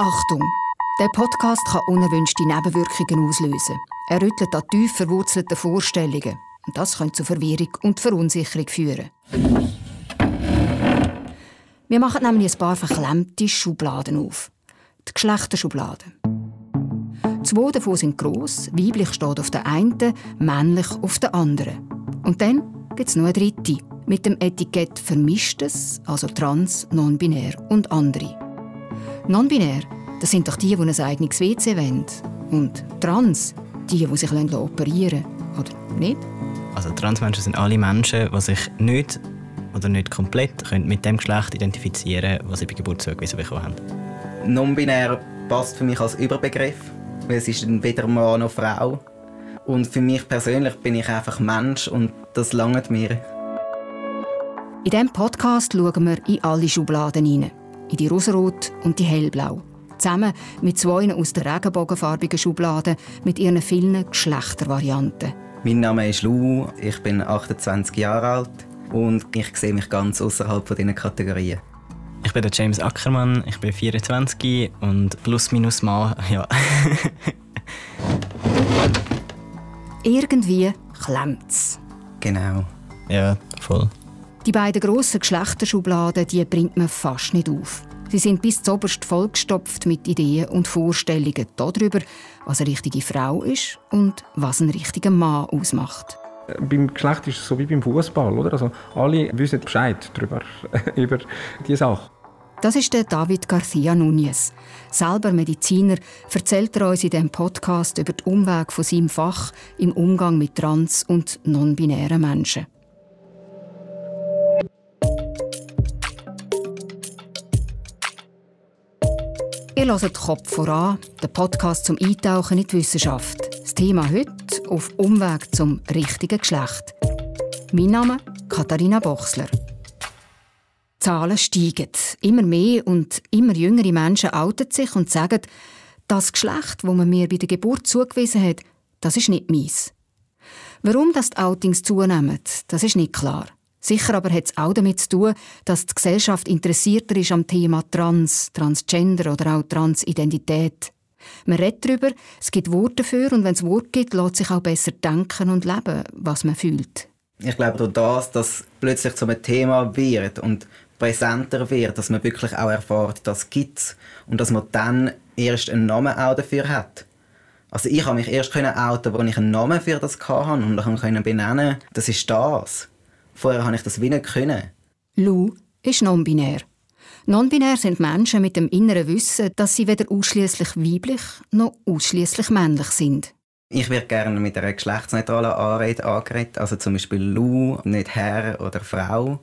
Achtung! Der Podcast kann unerwünschte Nebenwirkungen auslösen. Er rüttelt an tief verwurzelten Vorstellungen. Und das könnte zu Verwirrung und Verunsicherung führen. Wir machen nämlich ein paar verklemmte Schubladen auf. Die Geschlechterschubladen. Zwei davon sind gross, weiblich steht auf der einen, männlich auf der anderen. Und dann gibt es noch eine dritte, mit dem Etikett Vermischtes, also trans, non-binär und andere. Non-binär, das sind doch die, die ein eigenes WC wollen. Und trans, die, die sich operieren lassen. Oder nicht? Also Transmenschen sind alle Menschen, die sich nicht oder nicht komplett können mit dem Geschlecht identifizieren können, das sie bei Geburt zugewiesen bekommen haben. Non-binär passt für mich als Überbegriff, weil es ist weder Mann noch Frau. Und für mich persönlich bin ich einfach Mensch und das langt mir. In diesem Podcast schauen wir in alle Schubladen hinein. In die rosarot und die hellblau. Zusammen mit zwei aus der regenbogenfarbigen Schublade mit ihren vielen Geschlechtervarianten. Mein Name ist Lou, ich bin 28 Jahre alt und ich sehe mich ganz außerhalb von diesen Kategorien. Ich bin der James Ackermann, ich bin 24 und plus minus mal, ja. Irgendwie klemmt's. Genau. Ja, voll. Die beiden grossen Geschlechterschubladen die bringt man fast nicht auf. Sie sind bis zuoberst vollgestopft mit Ideen und Vorstellungen darüber, was eine richtige Frau ist und was ein richtiger Mann ausmacht. Beim Geschlecht ist es so wie beim Fußball, oder? Also alle wissen Bescheid darüber, über diese Sache. Das ist der David Garcia Núñez. Selber Mediziner erzählt er uns in diesem Podcast über den Umweg von seinem Fach im Umgang mit trans- und non-binären Menschen. Hört Kopf voran, den Podcast zum Eintauchen in die Wissenschaft. Das Thema heute auf Umweg zum richtigen Geschlecht. Mein Name Katharina Bochsler. Zahlen steigen. Immer mehr und immer jüngere Menschen outen sich und sagen, das Geschlecht, das man mir bei der Geburt zugewiesen hat, das ist nicht meins. Warum das die Outings zunehmen, das ist nicht klar. Sicher aber hat es auch damit zu tun, dass die Gesellschaft interessierter ist am Thema Trans, Transgender oder auch Transidentität. Man redet darüber, es gibt Worte dafür und wenn es Worte gibt, lässt sich auch besser denken und leben, was man fühlt. Ich glaube durch das, dass plötzlich zu einem Thema wird und präsenter wird, dass man wirklich auch erfährt, dass es gibt und dass man dann erst einen Namen auch dafür hat. Also ich habe mich erst können outen, als ich einen Namen für das hatte und dann können benennen, das ist das. Vorher habe ich das wie nicht können. Lou ist non-binär. Non-binär sind Menschen mit dem inneren Wissen, dass sie weder ausschließlich weiblich noch ausschließlich männlich sind. Ich werde gerne mit einer geschlechtsneutralen Anrede angeredet, also zum Beispiel Lou, nicht Herr oder Frau.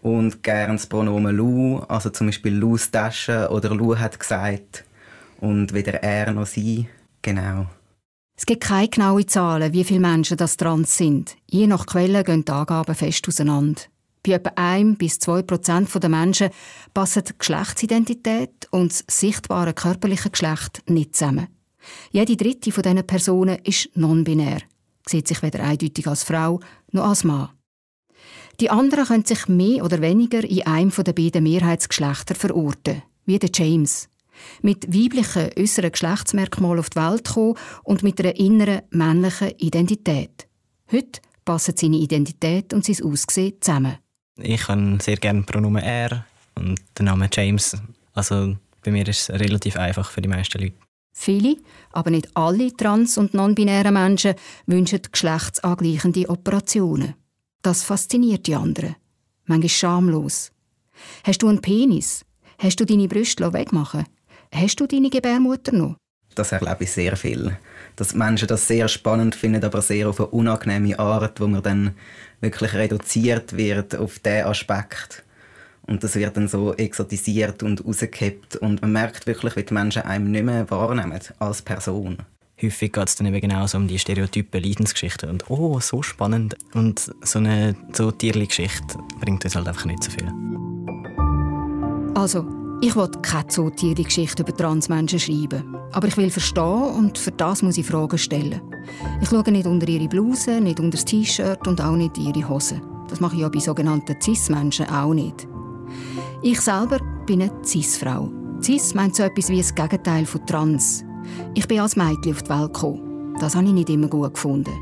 Und gerne das Pronomen Lou, also zum Beispiel Lou's Tasche oder Lou hat gesagt und weder er noch sie. Genau. Es gibt keine genauen Zahlen, wie viele Menschen das trans sind. Je nach Quelle gehen die Angaben fest auseinander. Bei etwa 1 bis 2 Prozent der Menschen passen die Geschlechtsidentität und das sichtbare körperliche Geschlecht nicht zusammen. Jede dritte von diesen Personen ist non-binär, sieht sich weder eindeutig als Frau noch als Mann. Die anderen können sich mehr oder weniger in einem der beiden Mehrheitsgeschlechter verorten, wie der James mit weiblichen äußeren Geschlechtsmerkmalen auf die Welt gekommen und mit einer inneren männlichen Identität. Heute passen seine Identität und sein Aussehen zusammen. Ich habe sehr gerne Pronomen er und den Namen James. Also bei mir ist es relativ einfach für die meisten Leute. Viele, aber nicht alle trans- und non-binären Menschen wünschen geschlechtsangleichende Operationen. Das fasziniert die anderen. Manchmal schamlos. Hast du einen Penis? Hast du deine Brüste wegmachen Hast du deine Gebärmutter noch? Das erlebe ich sehr viel. Dass Menschen das sehr spannend finden, aber sehr auf eine unangenehme Art, wo man dann wirklich reduziert wird auf diesen Aspekt. Und das wird dann so exotisiert und rausgekippt und man merkt wirklich, wie die Menschen einem nicht mehr wahrnehmen als Person. Häufig geht es dann eben genauso um die stereotypen Leidensgeschichten und «Oh, so spannend!» Und so eine so Tierli-Geschichte bringt uns halt einfach nicht so viel. Also, ich will keine Zootiergeschichte über Transmenschen schreiben. Aber ich will verstehen und für das muss ich Fragen stellen. Ich schaue nicht unter ihre Bluse, nicht unter das T-Shirt und auch nicht ihre Hose. Das mache ich ja bei sogenannten Cis-Menschen auch nicht. Ich selber bin eine Cis-Frau. Cis meint so etwas wie das Gegenteil von Trans. Ich bin als Mädchen auf die Welt gekommen. Das habe ich nicht immer gut gefunden.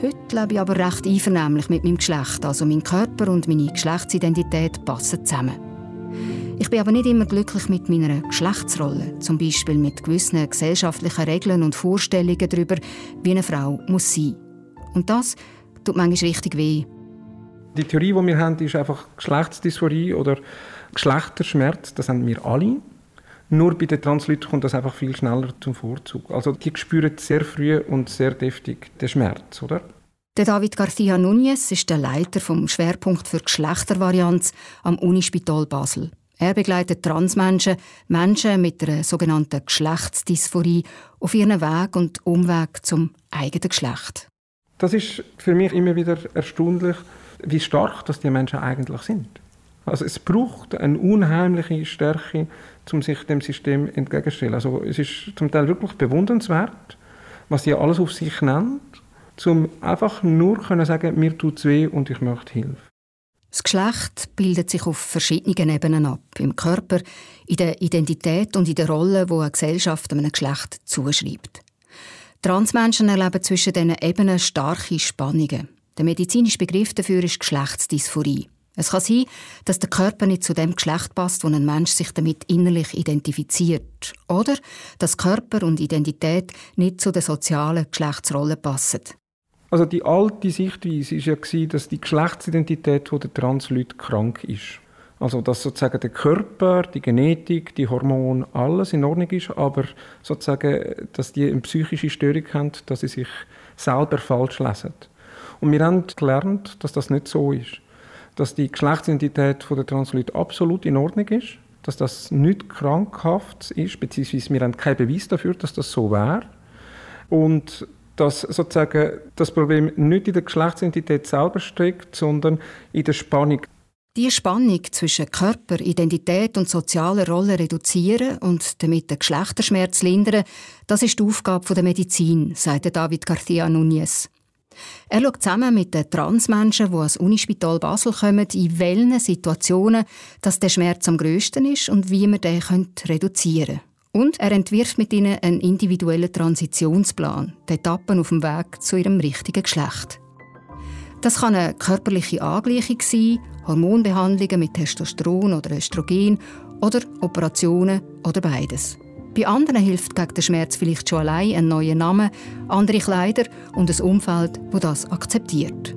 Heute lebe ich aber recht einvernehmlich mit meinem Geschlecht, also mein Körper und meine Geschlechtsidentität passen zusammen. Ich bin aber nicht immer glücklich mit meiner Geschlechtsrolle, zum Beispiel mit gewissen gesellschaftlichen Regeln und Vorstellungen darüber, wie eine Frau muss sein. Und das tut manchmal richtig weh. Die Theorie, die wir haben, ist einfach Geschlechtsdysphorie oder Geschlechterschmerz. Das haben wir alle. Nur bei den Transleuten kommt das einfach viel schneller zum Vorzug. Also die spüren sehr früh und sehr deftig den Schmerz, oder? Der David Garcia Núñez ist der Leiter vom Schwerpunkt für Geschlechtervarianz am Unispital Basel. Er begleitet Transmenschen, Menschen mit einer sogenannten Geschlechtsdysphorie auf ihren Weg und Umweg zum eigenen Geschlecht. Das ist für mich immer wieder erstaunlich, wie stark dass die Menschen eigentlich sind. Also es braucht eine unheimliche Stärke, um sich dem System entgegenzustellen. Also es ist zum Teil wirklich bewundernswert, was sie alles auf sich nennt, um einfach nur können sagen, mir tut es weh und ich möchte Hilfe. Das Geschlecht bildet sich auf verschiedenen Ebenen ab. Im Körper, in der Identität und in der Rolle, die eine Gesellschaft einem Geschlecht zuschreibt. Transmenschen erleben zwischen diesen Ebenen starke Spannungen. Der medizinische Begriff dafür ist Geschlechtsdysphorie. Es kann sein, dass der Körper nicht zu dem Geschlecht passt, wo ein Mensch sich damit innerlich identifiziert. Oder dass Körper und Identität nicht zu der sozialen Geschlechtsrolle passen. Also die alte Sichtweise war ja, dass die Geschlechtsidentität der Transleute krank ist. Also dass sozusagen der Körper, die Genetik, die Hormone, alles in Ordnung ist, aber sozusagen, dass die eine psychische Störung haben, dass sie sich selber falsch lesen. Und wir haben gelernt, dass das nicht so ist dass die Geschlechtsidentität der Transleute absolut in Ordnung ist, dass das nicht krankhaft ist, beziehungsweise wir haben keinen Beweis dafür, dass das so wäre. Und dass sozusagen das Problem nicht in der Geschlechtsidentität selber steckt, sondern in der Spannung. Die Spannung zwischen Körper, Identität und sozialer Rolle reduzieren und damit den Geschlechterschmerz lindern, das ist die Aufgabe der Medizin, sagte David García Núñez. Er schaut zusammen mit den Transmenschen, die ans Unispital Basel kommen, in welchen Situationen dass der Schmerz am grössten ist und wie man den reduzieren können. Und er entwirft mit ihnen einen individuellen Transitionsplan, die Etappen auf dem Weg zu ihrem richtigen Geschlecht. Das kann eine körperliche Angleichung sein, Hormonbehandlungen mit Testosteron oder Östrogen oder Operationen oder beides. Bei anderen hilft gegen den Schmerz vielleicht schon allein ein neuer Name, andere Kleider und ein Umfeld, das das akzeptiert.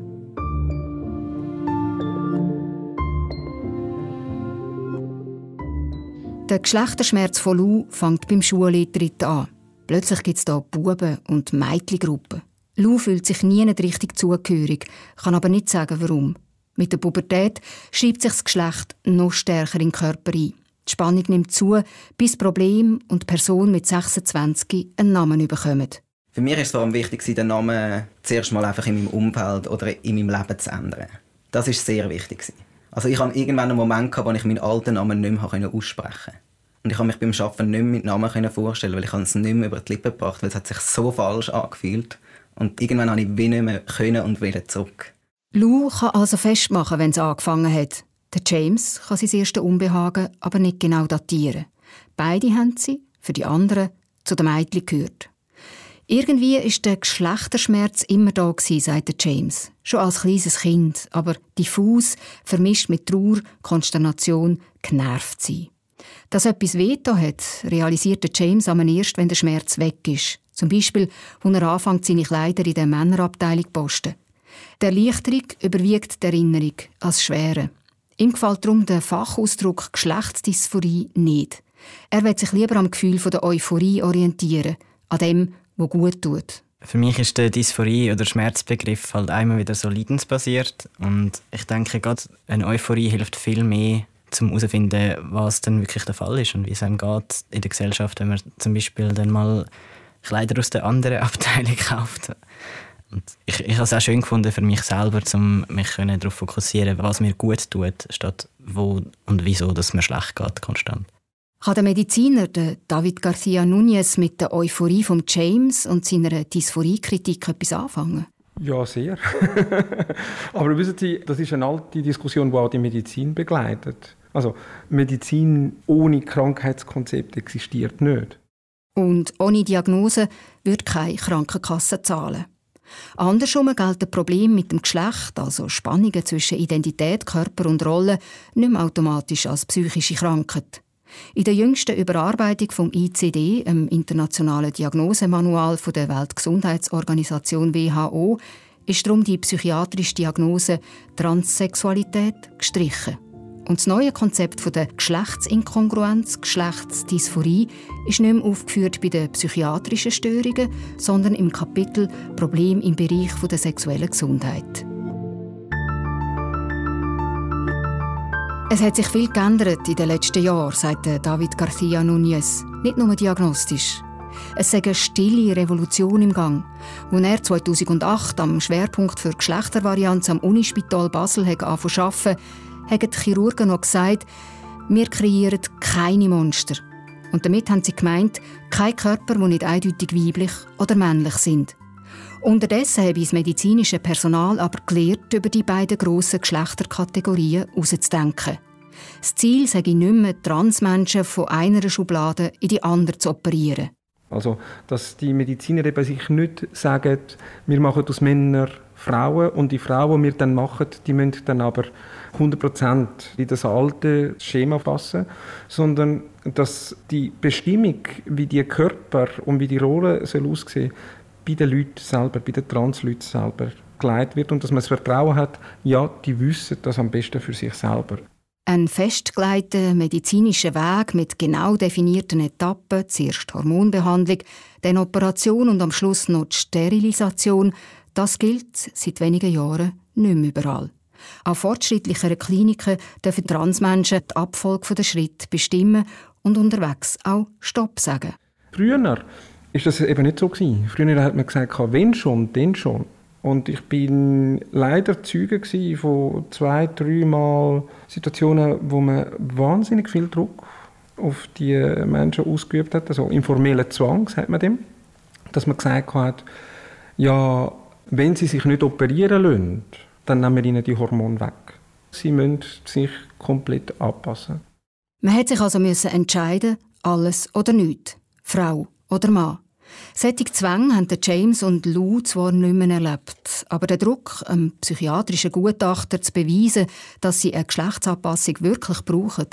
Der Geschlechterschmerz von Lou fängt beim Schuleintritt an. Plötzlich gibt es hier Buben- und Mädchengruppen. Lou fühlt sich nie nicht richtig zugehörig, kann aber nicht sagen, warum. Mit der Pubertät schreibt sich das Geschlecht noch stärker in den Körper ein. Die Spannung nimmt zu, bis Problem und Person mit 26 einen Namen bekommen. Für mich ist es vor allem wichtig, den Namen zuerst mal einfach in meinem Umfeld oder in meinem Leben zu ändern. Das ist sehr wichtig. Also ich hatte irgendwann einen Moment, wo ich meinen alten Namen nicht mehr aussprechen konnte. Und ich habe mich beim Arbeiten nicht mehr mit Namen vorstellen, weil ich es nicht mehr über die Lippen gebracht weil es hat sich so falsch angefühlt. Und irgendwann habe ich wie nicht mehr können und wieder zurück. Lou kann also festmachen, wenn es angefangen hat. Der James kann sein erstes Unbehagen aber nicht genau datieren. Beide haben sie, für die anderen, zu den Mädchen gehört. Irgendwie ist der Geschlechterschmerz immer da gewesen, sagt James. Schon als kleines Kind, aber diffus, vermischt mit Trauer, Konsternation, genervt sein. Dass etwas veto hat, realisiert James aber erst, wenn der Schmerz weg ist. Zum Beispiel, wenn er anfängt, seine Kleider in der Männerabteilung zu posten. Die Erleichterung überwiegt die Erinnerung als Schwere. Ihm gefällt darum der Fachausdruck Geschlechtsdysphorie nicht. Er will sich lieber am Gefühl der Euphorie orientieren, an dem, was gut tut. Für mich ist der Dysphorie- oder Schmerzbegriff halt einmal wieder so leidensbasiert. Und ich denke, gerade eine Euphorie hilft viel mehr, um herauszufinden, was dann wirklich der Fall ist und wie es einem geht in der Gesellschaft, wenn man zum Beispiel dann mal Kleider aus der anderen Abteilung kauft. Und ich, ich habe es auch schön gefunden für mich selber, um mich darauf fokussieren, was mir gut tut, statt wo und wieso dass mir schlecht geht, konstant. Kann der Mediziner der David Garcia Núñez mit der Euphorie von James und seiner Dysphoriekritik etwas anfangen? Ja, sehr. Aber wissen Sie, das ist eine alte Diskussion, die auch die Medizin begleitet. Also Medizin ohne Krankheitskonzept existiert nicht. Und ohne Diagnose wird keine Krankenkasse zahlen. Andersrum gelten Probleme mit dem Geschlecht, also Spannungen zwischen Identität, Körper und Rolle, nicht mehr automatisch als psychische Krankheit. In der jüngsten Überarbeitung vom ICD, dem Internationalen Diagnosemanual der Weltgesundheitsorganisation WHO, ist darum die psychiatrische Diagnose Transsexualität gestrichen. Und das neue Konzept der Geschlechtsinkongruenz, Geschlechtsdysphorie, ist nicht mehr aufgeführt bei den psychiatrischen Störungen, sondern im Kapitel Problem im Bereich der sexuellen Gesundheit. Es hat sich viel geändert in den letzten Jahren, sagt David García Núñez. Nicht nur diagnostisch. Es sei eine stille Revolution im Gang. Als er 2008 am Schwerpunkt für Geschlechtervarianz am Unispital Basel angefangen zu arbeiten, haben die Chirurgen noch gesagt, wir kreieren keine Monster. Und damit haben sie gemeint, kein Körper, der nicht eindeutig weiblich oder männlich sind. Unterdessen habe ich das medizinische Personal aber gelernt, über die beiden grossen Geschlechterkategorien herauszudenken. Das Ziel sei nicht mehr, Transmenschen von einer Schublade in die andere zu operieren. Also, dass die Mediziner eben sich nicht sagen, wir machen aus Männern Frauen und die Frauen, die wir dann machen, die müssen dann aber 100% in das alte Schema passen, sondern dass die Bestimmung, wie die Körper und wie die Rolle soll aussehen bei den Leuten selber, bei den Transleuten selber geleitet wird und dass man das Vertrauen hat, ja, die wissen das am besten für sich selber. Ein festgelegter medizinischer Weg mit genau definierten Etappen, zuerst Hormonbehandlung, dann Operation und am Schluss noch die Sterilisation, das gilt seit wenigen Jahren nicht mehr überall. Auch fortschrittlichere Kliniken dürfen Transmenschen die Abfolge der Schritte bestimmen und unterwegs auch Stopp sagen. Früher war das eben nicht so. Früher hat man gesagt, wenn schon, dann schon. Und ich bin leider Zeuge von zwei, dreimal Situationen, wo man wahnsinnig viel Druck auf die Menschen ausgeübt hat, also informellen Zwang, sagt man dem, dass man gesagt hat, ja, wenn sie sich nicht operieren lassen, dann nehmen wir ihnen die Hormone weg. Sie müssen sich komplett anpassen. Man hat sich also müssen entscheiden, alles oder nichts, Frau oder Mann. Solche Zwänge haben James und Lou zwar nicht mehr erlebt, aber der Druck, einem psychiatrischen Gutachter zu beweisen, dass sie eine Geschlechtsanpassung wirklich brauchen,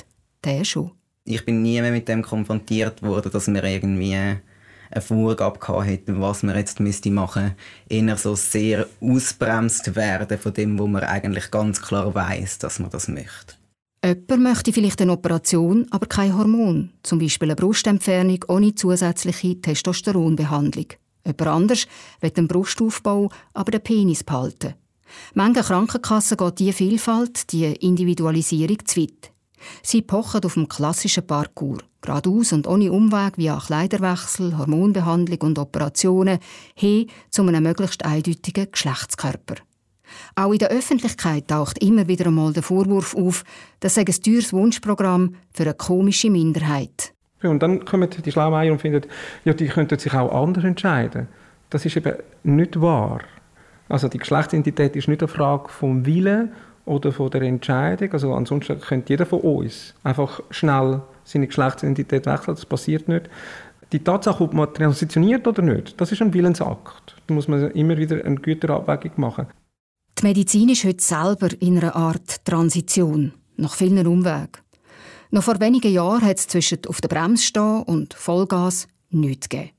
der schon. Ich bin nie mehr mit dem konfrontiert worden, dass wir irgendwie eine Vorgabe hätten, was man jetzt müsste machen müsste. Eher so sehr ausbremst werden von dem, wo man eigentlich ganz klar weiß, dass man das möchte. Jemand möchte vielleicht eine Operation, aber kein Hormon, zum Beispiel eine Brustentfernung ohne zusätzliche Testosteronbehandlung. Jemand anders will den Brustaufbau, aber den Penis behalten. Manche Krankenkassen geht diese Vielfalt, die Individualisierung zu weit. Sie pochen auf dem klassischen Parcours, geradeaus und ohne Umweg via Kleiderwechsel, Hormonbehandlung und Operationen hin zu einem möglichst eindeutigen Geschlechtskörper. Auch in der Öffentlichkeit taucht immer wieder einmal der Vorwurf auf, das sei ein teures Wunschprogramm für eine komische Minderheit. und dann kommen die Schlaumeier und finden, ja, die könnten sich auch anders entscheiden. Das ist eben nicht wahr. Also die Geschlechtsidentität ist nicht eine Frage vom Willen oder von der Entscheidung. Also ansonsten könnte jeder von uns einfach schnell seine Geschlechtsidentität wechseln. Das passiert nicht. Die Tatsache, ob man transitioniert oder nicht, das ist ein Willensakt. Da muss man immer wieder eine Güterabwägung machen. Die Medizin ist heute selber in einer Art Transition, nach vielen Umwegen. Noch vor wenigen Jahren hat es zwischen auf der Bremse stehen und Vollgas nichts gegeben.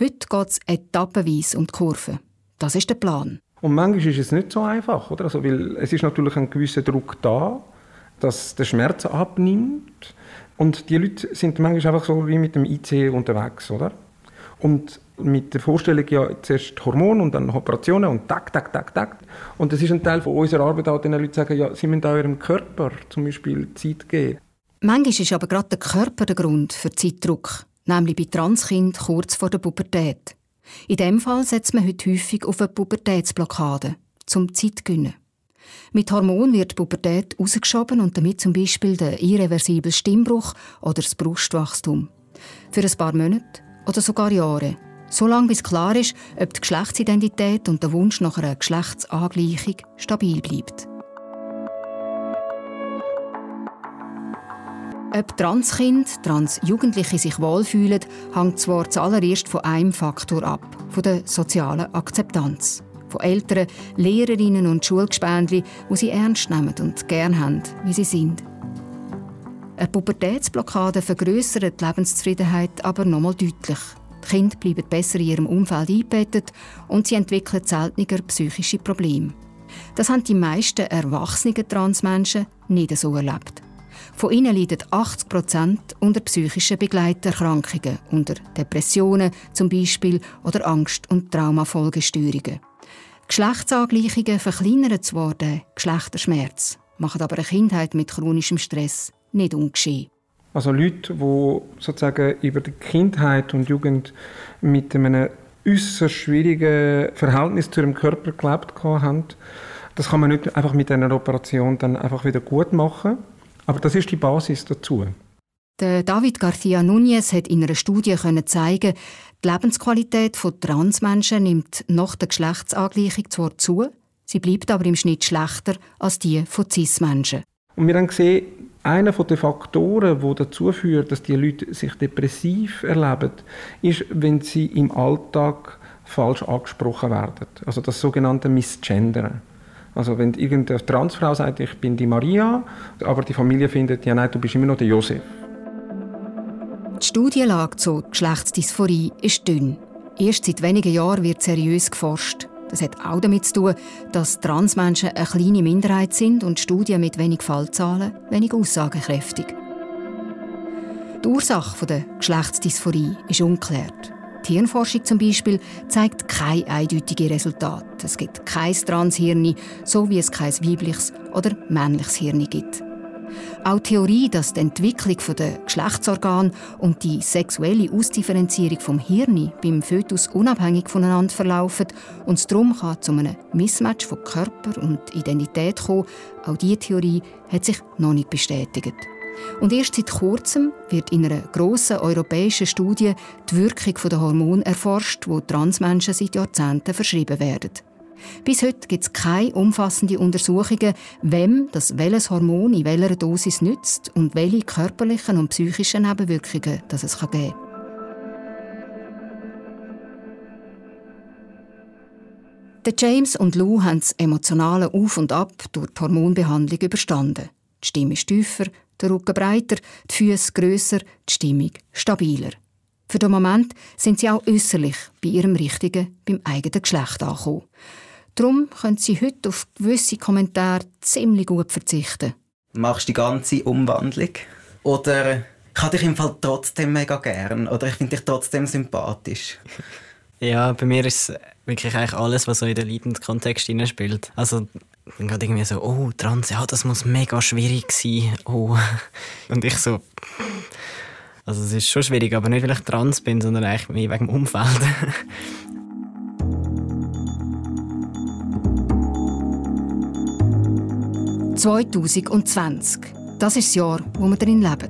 Heute geht es etappenweise um die Kurve. Das ist der Plan. Und manchmal ist es nicht so einfach, oder? Also, weil es ist natürlich ein gewisser Druck da, dass der Schmerz abnimmt. Und die Leute sind manchmal einfach so wie mit dem IC unterwegs, oder? Und mit der Vorstellung, ja, zuerst Hormone und dann Operationen und tak, tak, tak, tak. Und das ist ein Teil von unserer Arbeit auch, den Leute sagen, ja, sie müssen auch ihrem Körper zum Beispiel Zeit geben. Manchmal ist aber gerade der Körper der Grund für Zeitdruck, nämlich bei Transkind kurz vor der Pubertät. In dem Fall setzt man heute häufig auf eine Pubertätsblockade, zum Zeitgewinnen. Mit Hormon wird die Pubertät rausgeschoben und damit zum Beispiel der irreversible Stimmbruch oder das Brustwachstum. Für ein paar Monate oder sogar Jahre Solange bis klar ist, ob die Geschlechtsidentität und der Wunsch nach einer Geschlechtsangleichung stabil bleibt. Ob Transkind, Transjugendliche sich wohlfühlen, hängt zwar zuallererst von einem Faktor ab, von der sozialen Akzeptanz. Von Eltern, Lehrerinnen und Schulgespendli, die sie ernst nehmen und gern haben, wie sie sind. Eine Pubertätsblockade vergrößert die Lebenszufriedenheit aber nochmal deutlich. Die Kinder bleiben besser in ihrem Umfeld eingebettet und sie entwickeln seltener psychische Probleme. Das haben die meisten erwachsenen Transmenschen nicht so erlebt. Von ihnen leiden 80 Prozent unter psychischen Begleiterkrankungen, unter Depressionen zum Beispiel oder Angst- und Traumafolgestörungen. Geschlechtsangleichungen verkleinern zwar den Geschlechterschmerz, machen aber eine Kindheit mit chronischem Stress nicht ungeschehen. Also Leute, die sozusagen über die Kindheit und Jugend mit einem äußerst schwierigen Verhältnis zu ihrem Körper gelebt haben, das kann man nicht einfach mit einer Operation dann einfach wieder gut machen. Aber das ist die Basis dazu. Der David García Núñez hat in einer Studie zeigen, die Lebensqualität von Transmenschen nimmt nach der Geschlechtsangleichung zwar zu, sie bleibt aber im Schnitt schlechter als die von Cis-Menschen. Und wir haben gesehen, einer der Faktoren, der dazu führt, dass die Leute sich depressiv erleben, ist, wenn sie im Alltag falsch angesprochen werden. Also das sogenannte Missgendern. Also wenn irgendeine Transfrau sagt, ich bin die Maria, aber die Familie findet, ja nein, du bist immer noch der Josef. Die Studienlage zur Geschlechtsdysphorie ist dünn. Erst seit wenigen Jahren wird seriös geforscht. Das hat auch damit zu tun, dass Transmenschen eine kleine Minderheit sind und Studien mit wenig Fallzahlen wenig aussagekräftig. Die Ursache der Geschlechtsdysphorie ist ungeklärt. Die Hirnforschung zum Beispiel zeigt keine eindeutigen Resultate. Es gibt kein Transhirn, so wie es kein weibliches oder männliches Hirn gibt. Auch die Theorie, dass die Entwicklung der Geschlechtsorgane und die sexuelle Ausdifferenzierung vom Hirn beim Fötus unabhängig voneinander verlaufen und es darum kann zu einem Mismatch von Körper und Identität kommen, auch diese Theorie hat sich noch nicht bestätigt. Und erst seit kurzem wird in einer grossen europäischen Studie die Wirkung der Hormone erforscht, wo Transmenschen seit Jahrzehnten verschrieben werden. Bis heute gibt es keine umfassenden Untersuchungen, wem das welches Hormon in welcher Dosis nützt und welche körperlichen und psychischen Nebenwirkungen das es geben kann. James und Lou haben das emotionale Auf und Ab durch die Hormonbehandlung überstanden. Die Stimme ist tiefer, der Rücken breiter, die Füße grösser, die Stimmung stabiler. Für den Moment sind sie auch äußerlich bei ihrem richtigen, beim eigenen Geschlecht angekommen. Darum können sie heute auf gewisse Kommentare ziemlich gut verzichten. Machst du die ganze Umwandlung? Oder ich habe dich im Fall trotzdem mega gern? Oder ich finde dich trotzdem sympathisch? Ja, bei mir ist es wirklich eigentlich alles, was so in den Leidenskontext spielt. Also dann gerade irgendwie so, oh, trans, ja, das muss mega schwierig sein. Oh. Und ich so, also es ist schon schwierig, aber nicht, weil ich trans bin, sondern eigentlich mehr wegen dem Umfeld. 2020. Das ist das Jahr, wo wir darin leben.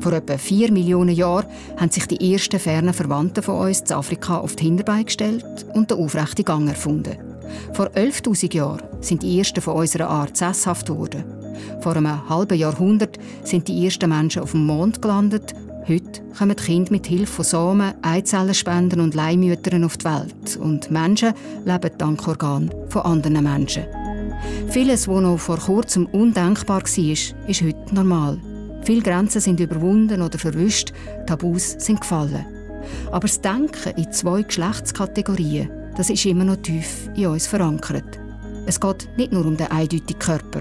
Vor etwa vier Millionen Jahren haben sich die ersten fernen Verwandten von uns in Afrika auf die Hinterbeine gestellt und den aufrechten Gang erfunden. Vor 11.000 Jahren sind die ersten von unserer Art sesshaft geworden. Vor einem halben Jahrhundert sind die ersten Menschen auf dem Mond gelandet. Heute kommen Kinder mit Hilfe von Samen, Eizellenspenden und Leihmüttern auf die Welt. Und Menschen leben dank Organen von anderen Menschen. Vieles, was noch vor kurzem undenkbar war, ist heute normal. Viele Grenzen sind überwunden oder verwischt, Tabus sind gefallen. Aber das Denken in zwei Geschlechtskategorien, das ist immer noch tief in uns verankert. Es geht nicht nur um den eindeutigen Körper.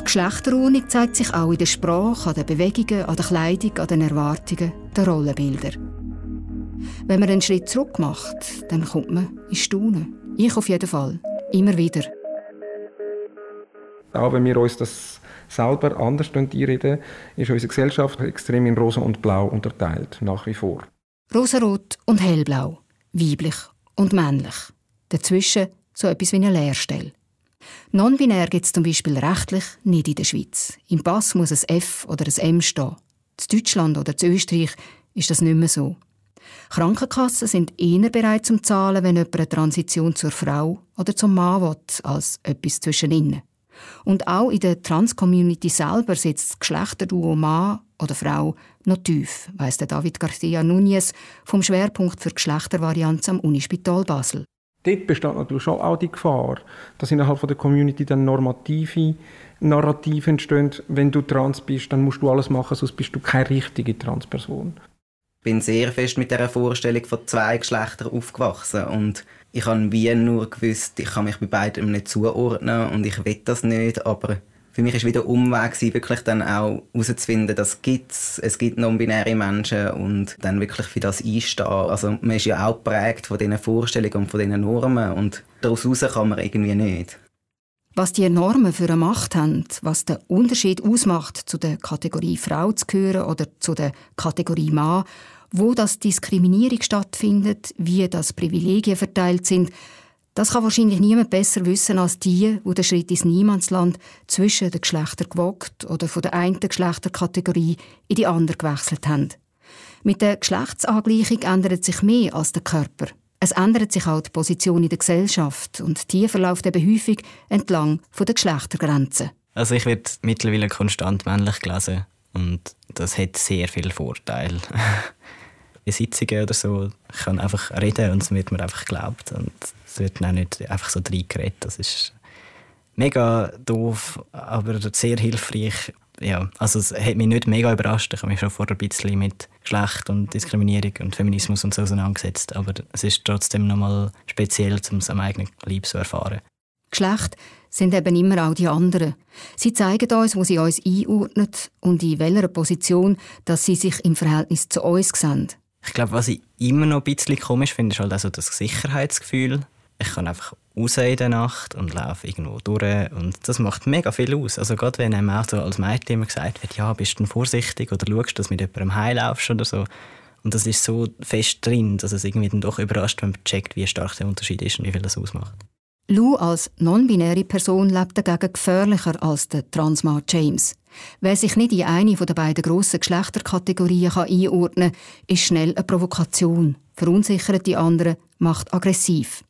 Die Geschlechterordnung zeigt sich auch in der Sprache, an den Bewegungen, an der Kleidung, an den Erwartungen, den Rollenbildern. Wenn man einen Schritt zurück macht, dann kommt man in Staunen. Ich auf jeden Fall. Immer wieder. Auch wenn wir uns das selber anders einreden, ist unsere Gesellschaft extrem in Rosa und Blau unterteilt, nach wie vor. Rosarot und hellblau, weiblich und männlich. Dazwischen so etwas wie eine Leerstelle. Non-binär gibt es zum Beispiel rechtlich nicht in der Schweiz. Im Pass muss ein F oder ein M stehen. In Deutschland oder in Österreich ist das nicht mehr so. Krankenkassen sind eher bereit zum Zahlen, wenn jemand eine Transition zur Frau oder zum Mann will, als etwas zwischen ihnen. Und auch in der Trans-Community selber sitzt das Geschlechterduo Mann oder Frau noch tief, weiss David Garcia Núñez vom Schwerpunkt für Geschlechtervarianz am Unispital Basel. Dort besteht natürlich schon auch die Gefahr, dass innerhalb der Community dann normative Narrative entstehen. Wenn du trans bist, dann musst du alles machen, sonst bist du keine richtige Transperson. Bin sehr fest mit der Vorstellung von zwei Geschlechtern aufgewachsen und ich habe wie nur gewusst, ich kann mich bei beidem nicht zuordnen und ich will das nicht, aber für mich war wieder Umweg, wirklich dann auch herauszufinden, dass gibt's, es gibt non-binäre Menschen und dann wirklich für das einstehen. Also man ist ja auch geprägt von diesen Vorstellungen und von diesen Normen und daraus raus kann man irgendwie nicht. Was die Normen für eine Macht haben, was den Unterschied ausmacht, zu der Kategorie Frau zu gehören oder zu der Kategorie Mann, wo das Diskriminierung stattfindet, wie das Privilegien verteilt sind, das kann wahrscheinlich niemand besser wissen als die, wo der Schritt ins Niemandsland zwischen den Geschlechtern gewagt oder von der einen Geschlechterkategorie in die andere gewechselt haben. Mit der Geschlechtsangleichung ändert sich mehr als der Körper. Es ändert sich auch die Position in der Gesellschaft und die verläuft eben häufig entlang der Geschlechtergrenzen. Also ich werde mittlerweile konstant männlich gelesen und das hat sehr viele Vorteile. in Sitzungen oder so ich kann einfach reden und es wird mir einfach geglaubt und es wird auch nicht einfach so reingeredet. Das ist mega doof, aber sehr hilfreich. Ja, also es hat mich nicht mega überrascht. Ich habe mich schon vorher ein bisschen mit Geschlecht und Diskriminierung und Feminismus und so auseinandergesetzt, aber es ist trotzdem nochmal speziell, um es am eigenen Leib zu erfahren. Geschlecht sind eben immer auch die anderen. Sie zeigen uns, wo sie uns einordnen und in welcher Position, dass sie sich im Verhältnis zu uns sehen. Ich glaube, was ich immer noch ein bisschen komisch finde, ist halt also das Sicherheitsgefühl. Ich kann einfach raus in der Nacht und laufe irgendwo durch und das macht mega viel aus. Also gerade wenn einem auch so als Mädchen immer gesagt wird, ja, bist du vorsichtig oder schaust, dass du mit jemandem heimlaufst oder so. Und das ist so fest drin, dass es irgendwie dann doch überrascht, wenn man checkt, wie stark der Unterschied ist und wie viel das ausmacht. Lou als non-binäre Person lebt dagegen gefährlicher als der Transmann James. Wer sich nicht in eine der beiden grossen Geschlechterkategorien einordnen kann, ist schnell eine Provokation, verunsichert die anderen, macht aggressiv.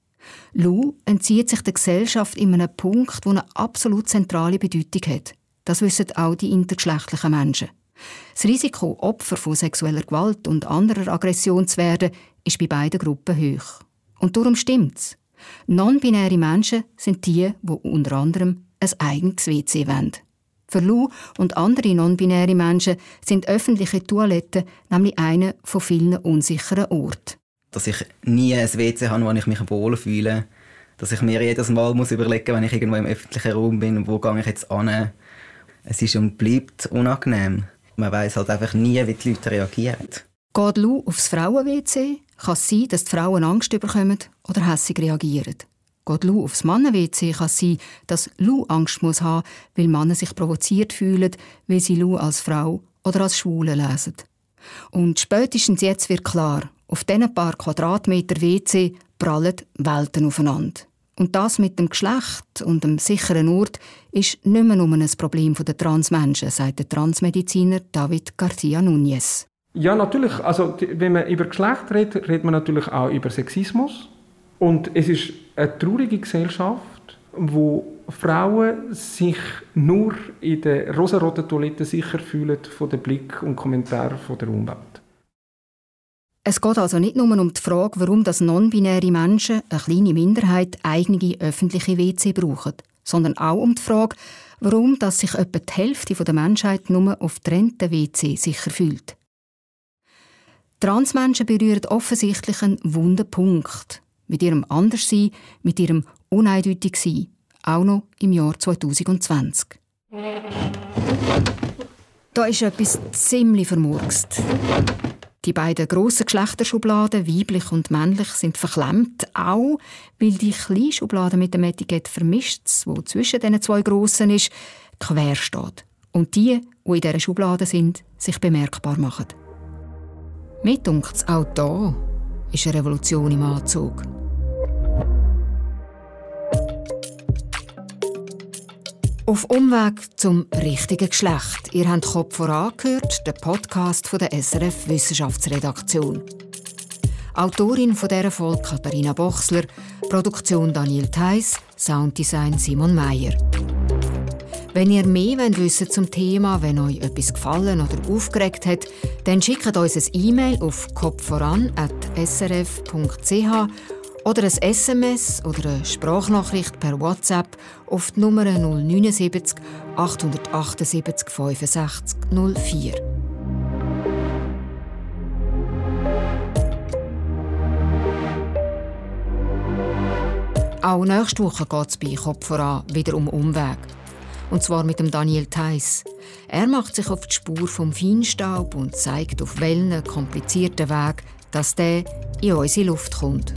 Lou entzieht sich der Gesellschaft in einem Punkt, der eine absolut zentrale Bedeutung hat. Das wissen auch die intergeschlechtlichen Menschen. Das Risiko, Opfer von sexueller Gewalt und anderer Aggression zu werden, ist bei beiden Gruppen hoch. Und darum stimmt's. Non-binäre Menschen sind die, die unter anderem ein eigenes WC wollen. Für Lou und andere non-binäre Menschen sind öffentliche Toiletten nämlich einer von vielen unsicheren Orten. Dass ich nie ein WC habe, wo ich mich wohlfühle. Dass ich mir jedes Mal muss überlegen wenn ich irgendwo im öffentlichen Raum bin, wo gehe ich jetzt an. Es ist und bleibt unangenehm. Man weiß halt einfach nie, wie die Leute reagieren. Geht Lou aufs Frauen-WC, kann es sein, dass die Frauen Angst bekommen oder hässig reagieren. Geht Lou aufs Mannen-WC, kann es sein, dass Lou Angst muss haben, weil Männer sich provoziert fühlen, weil sie Lou als Frau oder als Schwule lesen. Und spätestens jetzt wird klar, auf diesen paar Quadratmeter WC prallen Welten aufeinander. Und das mit dem Geschlecht und dem sicheren Ort ist nicht mehr nur ein Problem der Transmenschen, sagt der Transmediziner David Garcia Núñez. Ja, natürlich. Also, wenn man über Geschlecht redet, redet man natürlich auch über Sexismus. Und es ist eine traurige Gesellschaft, wo Frauen sich nur in der rosaroten Toilette sicher fühlen von den Blick und Kommentaren der Umwelt. Es geht also nicht nur um die Frage, warum das non-binäre Menschen, eine kleine Minderheit, eigene öffentliche WC brauchen, sondern auch um die Frage, warum dass sich etwa die Hälfte der Menschheit nur auf trennten WC sicher fühlt. Transmenschen berühren offensichtlich einen wunden Punkt. Mit ihrem Anderssein, mit ihrem Uneindeutigsein. Auch noch im Jahr 2020. Da ist etwas ziemlich vermurkst. Die beiden grossen Geschlechterschubladen, weiblich und männlich, sind verklemmt, auch weil die kleine Schublade mit dem Etikett vermischt, wo zwischen diesen zwei grossen ist, quer steht. Und die, die in dieser Schublade sind, sich bemerkbar machen. Mir dunkt auch da ist eine Revolution im Anzug. Auf Umweg zum richtigen Geschlecht. Ihr habt Kopf voran gehört, der Podcast von der SRF Wissenschaftsredaktion. Autorin von dieser Folge Katharina Bochsler, Produktion Daniel Theiss, Sounddesign Simon Meyer. Wenn ihr mehr wissen zum Thema, wenn euch etwas gefallen oder aufgeregt hat, dann schickt uns ein E-Mail auf kopfvoran.srf.ch oder ein SMS oder eine Sprachnachricht per WhatsApp auf die Nummer 079 878 65 04. Auch nächste Woche geht es bei Kopf voran wieder um Umweg. Und zwar mit dem Daniel Theiss. Er macht sich auf die Spur vom Feinstaub und zeigt auf welchen komplizierten Weg, dass der in unsere Luft kommt.